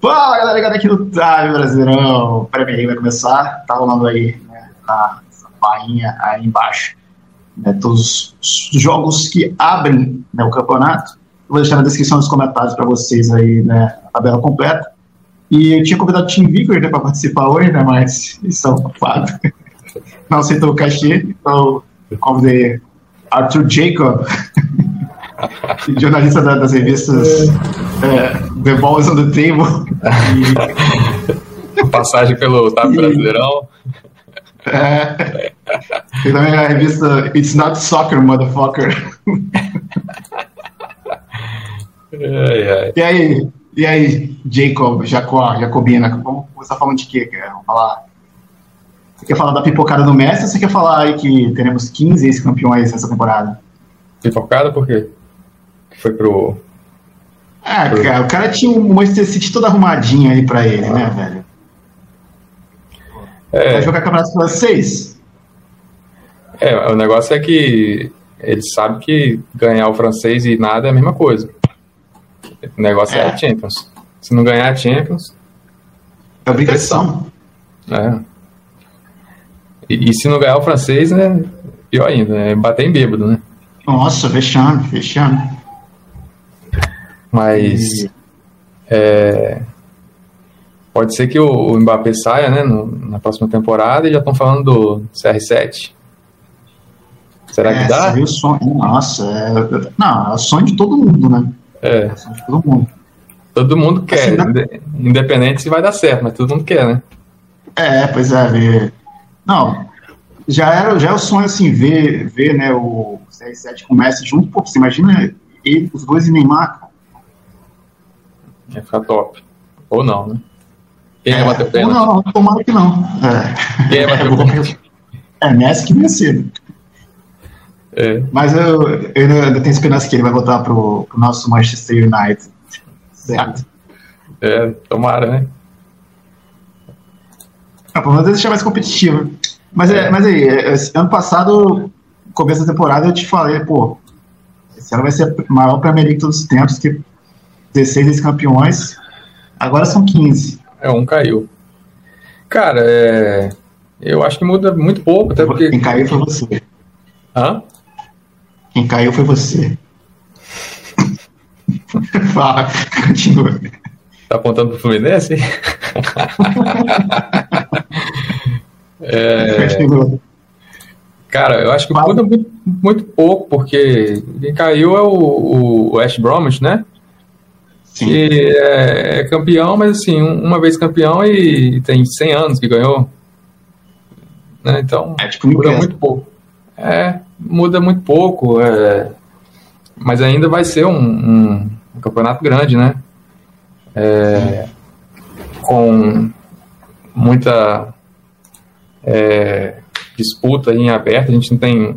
Fala galera ligada aqui no Time Brasileirão. O Premier League vai começar. Tá rolando aí né, a barrinha aí embaixo. Né, todos os jogos que abrem né, o campeonato. Eu vou deixar na descrição dos comentários para vocês aí né, a tabela completa. E eu tinha convidado o Tim Vickers né, para participar hoje, né, mas eles são ocupados. Não aceitou o cachê, então eu convidei Arthur Jacob. jornalista da, das revistas é, The Balls on the Table. Passagem pelo Tapo Brasileirão. É. E também a revista It's Not Soccer, Motherfucker. Ai, ai. E aí, e aí, Jacob, Jacó, Jacobina, vamos começar falando de quê? Vamos falar. Você quer falar da pipocada do Messi ou você quer falar aí que teremos 15 ex-campeões nessa temporada? Pipocada por quê? foi pro. Ah, cara, o cara tinha um Manchester City todo arrumadinho aí pra ele, né, velho? É... Vai jogar campeonato francês? É, o negócio é que ele sabe que ganhar o francês e nada é a mesma coisa. O negócio é, é a Champions. Se não ganhar a Champions. É obrigação. É. E, e, se não ganhar o francês, né? Pior ainda, é bater em bêbado, né? Nossa, fechando, fechando. Mas é, pode ser que o, o Mbappé saia né, no, na próxima temporada e já estão falando do CR7. Será é, que dá? O sonho, nossa, é, não, é o sonho de todo mundo, né? É. é o sonho de todo mundo. Todo mundo quer, assim, né? independente se vai dar certo, mas todo mundo quer, né? É, pois é, ver. Não, já era, já é o sonho assim, ver, ver né, o CR7 com o Messi junto, pô, você imagina ele, os dois e Neymar, Ia ficar top. Ou não, né? Quem é, bater o pênalti? Não, tomara que não. É. Quem é bater o pênalti? É, Messi que venceu. É. Mas eu, eu ainda tenho esperança que ele vai voltar pro, pro nosso Manchester United. Certo? É, tomara, né? Ah, pelo menos ele deixar mais competitivo. Mas, é. é mas aí, é, ano passado, começo da temporada, eu te falei, pô, esse ano vai ser a maior Premier League de todos os tempos, que 16 ex-campeões, agora são 15. É, um caiu. Cara, é... eu acho que muda muito pouco, até porque... Quem caiu foi você. Hã? Quem caiu foi você. Fala, continua. Tá apontando pro Fluminense? é... Cara, eu acho que muda muito, muito pouco, porque quem caiu é o, o Ash Bromwich, né? Sim. que é, é, campeão, mas assim, uma vez campeão e tem 100 anos que ganhou. Né? Então, é, tipo, muda muito pouco. É, muda muito pouco, é, mas ainda vai ser um, um, um campeonato grande, né? É, com muita é, disputa em aberto, a gente não tem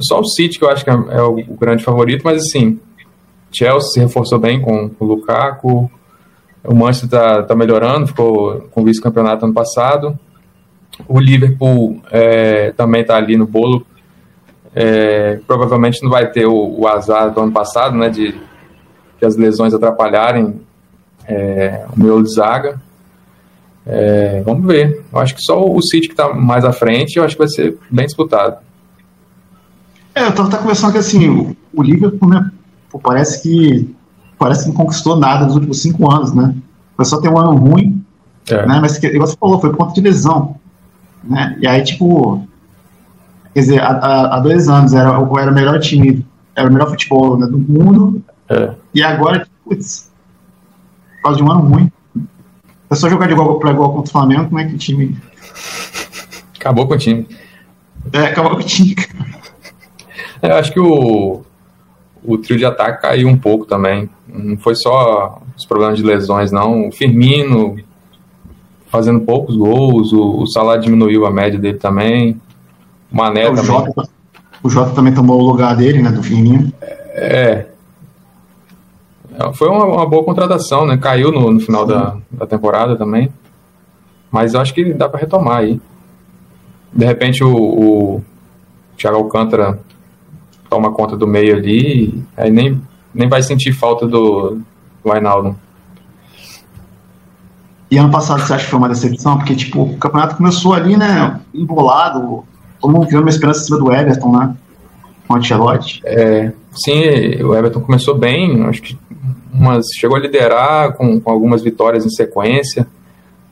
só o City que eu acho que é, é o grande favorito, mas assim, Chelsea se reforçou bem com, o Lukaku. O Manchester está tá melhorando, ficou com vice-campeonato ano passado. O Liverpool é, também está ali no bolo. É, provavelmente não vai ter o, o, azar do ano passado, né, de que as lesões atrapalharem é, o meu de zaga. É, vamos ver. Eu acho que só o City que está mais à frente, eu acho que vai ser bem disputado. É, eu estava conversando que assim, o, o Liverpool, né, pô, parece que parece que não conquistou nada nos últimos cinco anos, né? Foi só ter um ano ruim, é. né? Mas, igual você falou, foi por conta de lesão, né? E aí, tipo, quer dizer, há, há dois anos era, era o melhor time, era o melhor futebol né, do mundo, é. e agora, putz, por causa de um ano ruim. É só jogar de igual para igual contra o Flamengo, como é que o time. Acabou com o time. É, acabou com o time, é, Eu acho que o, o trio de ataque caiu um pouco também. Não foi só os problemas de lesões, não. O Firmino fazendo poucos gols, o, o Salah diminuiu a média dele também. O Mané o também. Jota, o Jota também tomou o lugar dele, né, do Firmino. É. Foi uma, uma boa contratação, né? Caiu no, no final da, da temporada também. Mas eu acho que dá para retomar aí. De repente o, o Thiago Alcântara toma conta do meio ali, aí nem, nem vai sentir falta do, do Ainaldo. E ano passado você acha que foi uma decepção? Porque, tipo, o campeonato começou ali, né, embolado, todo mundo criou uma esperança em cima do Everton, né? Com o Ancelotti. É, sim, o Everton começou bem, acho que umas, chegou a liderar com, com algumas vitórias em sequência,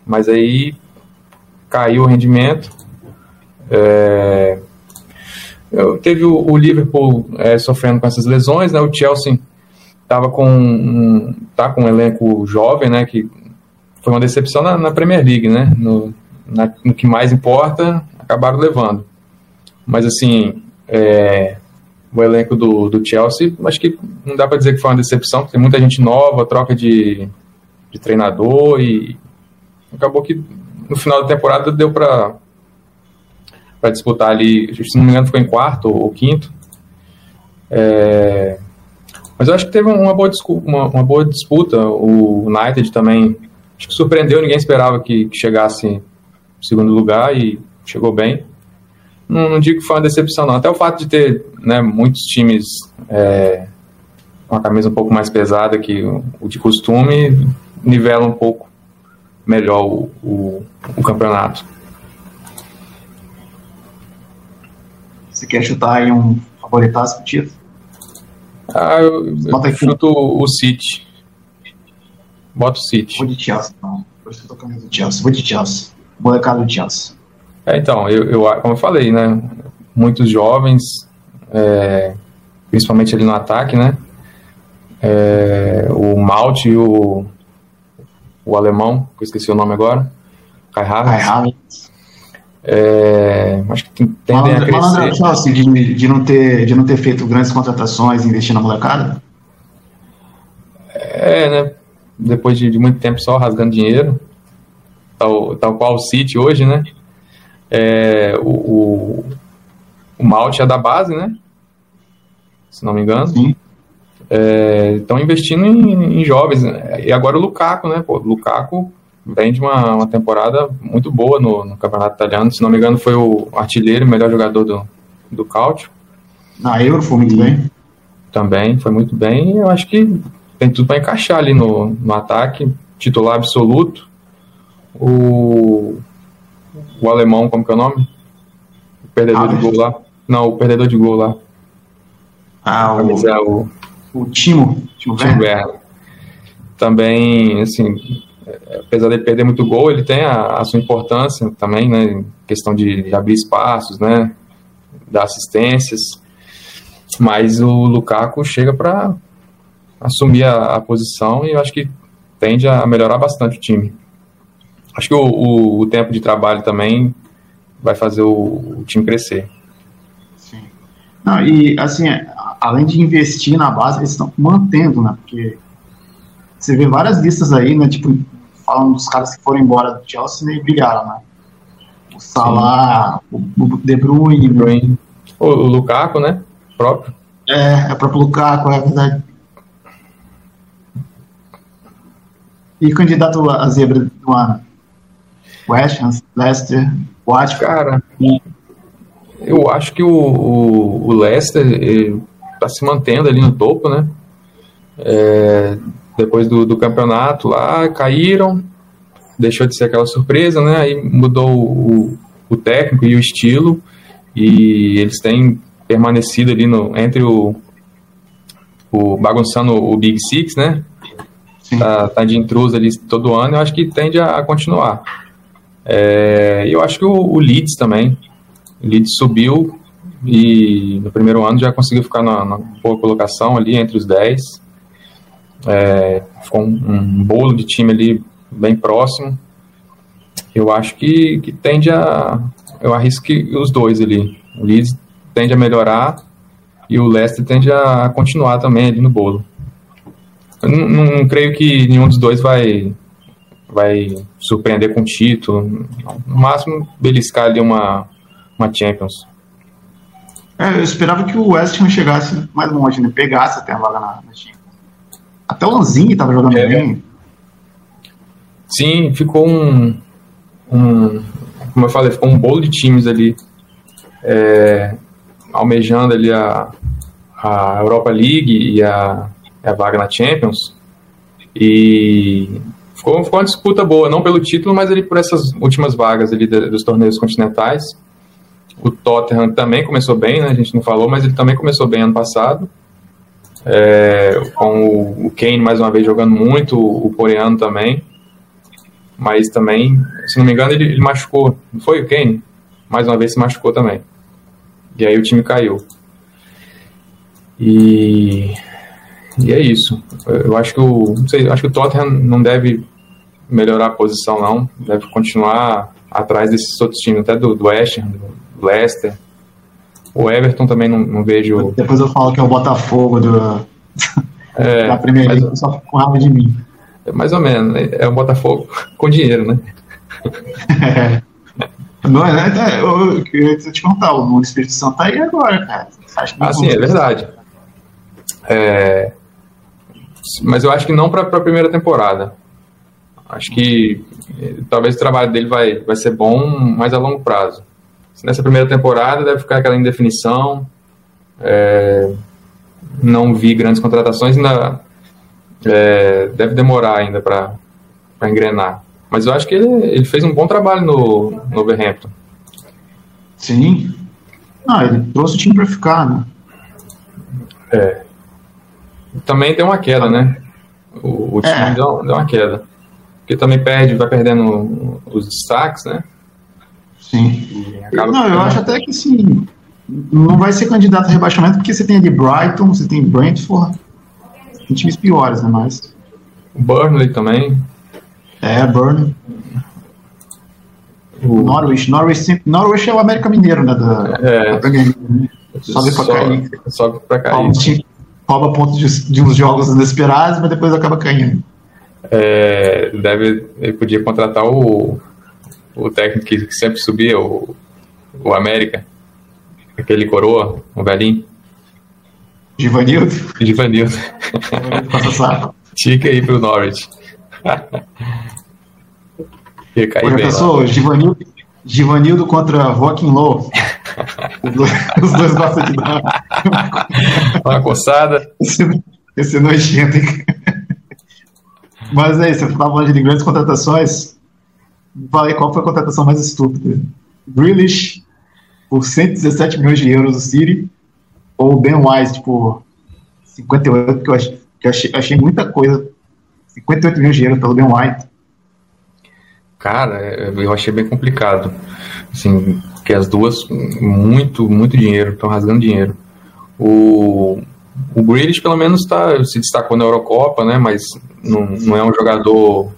mas aí caiu o rendimento. É, teve o, o Liverpool é, sofrendo com essas lesões, né? O Chelsea estava com um, tá com um elenco jovem, né? Que foi uma decepção na, na Premier League, né? No, na, no, que mais importa, acabaram levando. Mas assim, é, o elenco do, do Chelsea, acho que não dá para dizer que foi uma decepção, porque tem muita gente nova, troca de, de treinador e acabou que no final da temporada deu para para disputar ali, se não me engano, ficou em quarto ou quinto. É, mas eu acho que teve uma boa, uma, uma, boa disputa. O United também acho que surpreendeu, ninguém esperava que, que chegasse em segundo lugar e chegou bem. Não, não, digo que foi uma decepção, não. Até o fato de ter né, muitos times é, com a camisa um pouco mais pesada que o, de costume nivela um pouco melhor o, o, o campeonato. Você quer chutar aí um favoritaço pro título? Ah, eu, eu chuto o City. Bota o City. Vou de Chelsea, não. Por isso que eu tô do Chelsea. Vou de Chelsea. Molecada do Chelsea. É, então, eu, eu, como eu falei, né? Muitos jovens, é, principalmente ali no ataque, né? É, o Malte e o, o alemão, que eu esqueci o nome agora. Kai Havertz. É, acho que tem a crescer. Chelsea de, de, não ter, de não ter feito grandes contratações e investir na molecada? É, né? Depois de, de, muito tempo só rasgando dinheiro, tal, tal qual o City hoje, né? É, o, o, o Malte é da base, né? Se não me engano. Sim. Estão é, investindo em, em, jovens. Né? E agora o Lukaku, né? Pô, o Lukaku vem de uma, uma temporada muito boa no, no, campeonato italiano. Se não me engano, foi o artilheiro, o melhor jogador do, do Cáutio. Na Euro foi muito bem. Também foi muito bem. Eu acho que tem tudo para encaixar ali no, no ataque. Titular absoluto. O, o alemão, como que é o nome? O perdedor ah, de gol lá. Não, o perdedor de gol lá. Ah, o, é o, o Timo. Timo Werner. Também, assim, apesar de perder muito gol, ele tem a, a sua importância também, né, questão de, de, abrir espaços, né, dar assistências, mas o Lukaku chega para assumir a, a, posição e eu acho que tende a melhorar bastante o time. Acho que o, o, o tempo de trabalho também vai fazer o, o time crescer. Sim. Não, e assim, além de investir na base, eles estão mantendo, né, porque você vê várias listas aí, né? Tipo, falando dos caras que foram embora do Chelsea e brilharam, né? O Salah, o, o De Bruyne. De Bruyne. O, o, Lukaku, né? Próprio. É, é o próprio Lukaku, é verdade. E candidato a zebra do ano? West Ham, Leicester, Watford? Cara, eu acho que o, o, o Leicester está se mantendo ali no topo, né? É, depois do, do campeonato lá, caíram, deixou de ser aquela surpresa, né? Aí mudou o, o técnico e o estilo, e eles têm permanecido ali no, entre o, o bagunçando o Big Six, né? Tá, tá, de intruso ali todo ano, eu acho que tende a, a continuar. É, eu acho que o, o, Leeds também. O Leeds subiu e no primeiro ano já conseguiu ficar na, na boa colocação ali entre os 10. É, ficou um, um, bolo de time ali bem próximo. Eu acho que, que tende a. Eu arrisco que os dois ali. O Leeds tende a melhorar e o Leicester tende a continuar também ali no bolo. Eu não, não creio que nenhum dos dois vai, vai surpreender com título. No máximo, beliscar ali uma, uma Champions. É, eu esperava que o West Ham chegasse mais longe, né? Pegasse até a vaga na, na Champions. Até o Lanzini estava jogando é. bem. Sim, ficou um, um, Como eu falei, ficou um bolo de times ali. É, almejando ali a, a Europa League e a, a vaga na Champions. E ficou, ficou uma disputa boa, não pelo título, mas ali por essas últimas vagas ali dos torneios continentais. O Tottenham também começou bem, né? A gente não falou, mas ele também começou bem ano passado. É, com o, Kane mais uma vez jogando muito, o coreano também. Mas também, se não me engano, ele, ele machucou. Não foi o Kane? Mais uma vez se machucou também. E aí o time caiu. E, e é isso. Eu acho que o, não sei, acho que o Tottenham não deve melhorar a posição, não. Deve continuar atrás desses outros times, até do, do West Ham, do Leicester. O Everton também não, não, vejo. Depois eu falo que é o Botafogo do, é, da primeira mas, só com raiva de mim. É mais ou menos, né? é o Botafogo com dinheiro, né? é. Não, é, é, eu, eu queria te contar, o Espírito Santo tá aí agora, cara. Ah, sim, é verdade. É, mas eu acho que não para a primeira temporada. Acho que eh, talvez o trabalho dele vai, vai ser bom mais a longo prazo. Nessa primeira temporada deve ficar aquela indefinição. É, não vi grandes contratações, ainda é, deve demorar ainda para engrenar. Mas eu acho que ele, ele fez um bom trabalho no, no Overhampton. Sim. Ah, ele trouxe o time para ficar, né? É. Também tem uma queda, né? O, o time é. deu, deu uma queda. Porque também perde, vai perdendo os destaques, né? Sim. Não, eu acho até que sim. Não vai ser candidato a rebaixamento porque você tem ali Brighton, você tem Brentford, tem times piores, né? Mas. O Burnley também. É, Burnley. O Norwich. Norwich, Norwich é o América Mineiro, né? Da, é. Da né? Sobe pra cair. Sobe pra cair. Rouba pontos de, de uns jogos inesperados, mas depois acaba caindo. É, deve, ele podia contratar o, o técnico que sempre subia, o, o América, aquele coroa, o velhinho. Givanildo? Givanildo. Tinha que ir pro Norwich. Ia cair bem pensou, Givanildo, Givanildo contra Joaquim Lowe. Os dois, os dois gostam de dar uma coçada. Esse, esse nojento, hein? Mas é isso, você estava falando de grandes contratações. Falei qual foi a contratação mais estúpida. Grealish por 117 milhões de euros do City ou Ben Wise por 58, que eu achei, que eu achei, achei muita coisa. 58 milhões de euros pelo Ben White. Cara, eu achei bem complicado. Assim, que as duas, muito, muito dinheiro, estão rasgando dinheiro. O, o Grealish, pelo menos, tá, se destacou na Eurocopa, né? Mas não, não é um jogador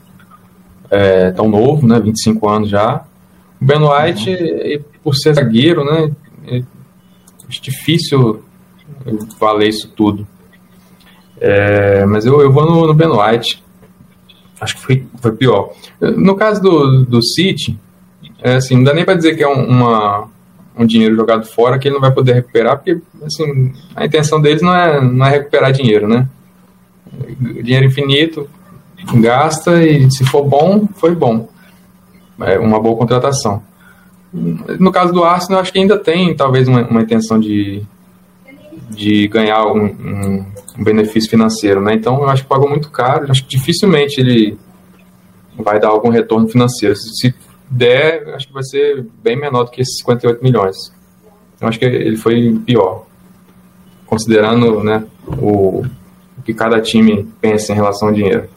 é, tão novo, né? 25 anos já. O Ben White, uhum. por ser zagueiro, né? É difícil valer isso tudo. É, mas eu, eu vou no, no Ben White. Acho que foi, foi pior. No caso do, do City, é assim, não dá nem para dizer que é um, uma, um dinheiro jogado fora que ele não vai poder recuperar, porque assim, a intenção deles não é, não é recuperar dinheiro, né? Dinheiro infinito, gasta e se for bom, foi bom. É uma boa contratação. No caso do Arsenal, acho que ainda tem talvez uma, uma intenção de, de ganhar um, um, um, benefício financeiro, né? Então eu acho que pagou muito caro, acho que dificilmente ele vai dar algum retorno financeiro. Se der, acho que vai ser bem menor do que esses 58 milhões. Eu acho que ele foi pior, considerando né, o, o que cada time pensa em relação ao dinheiro.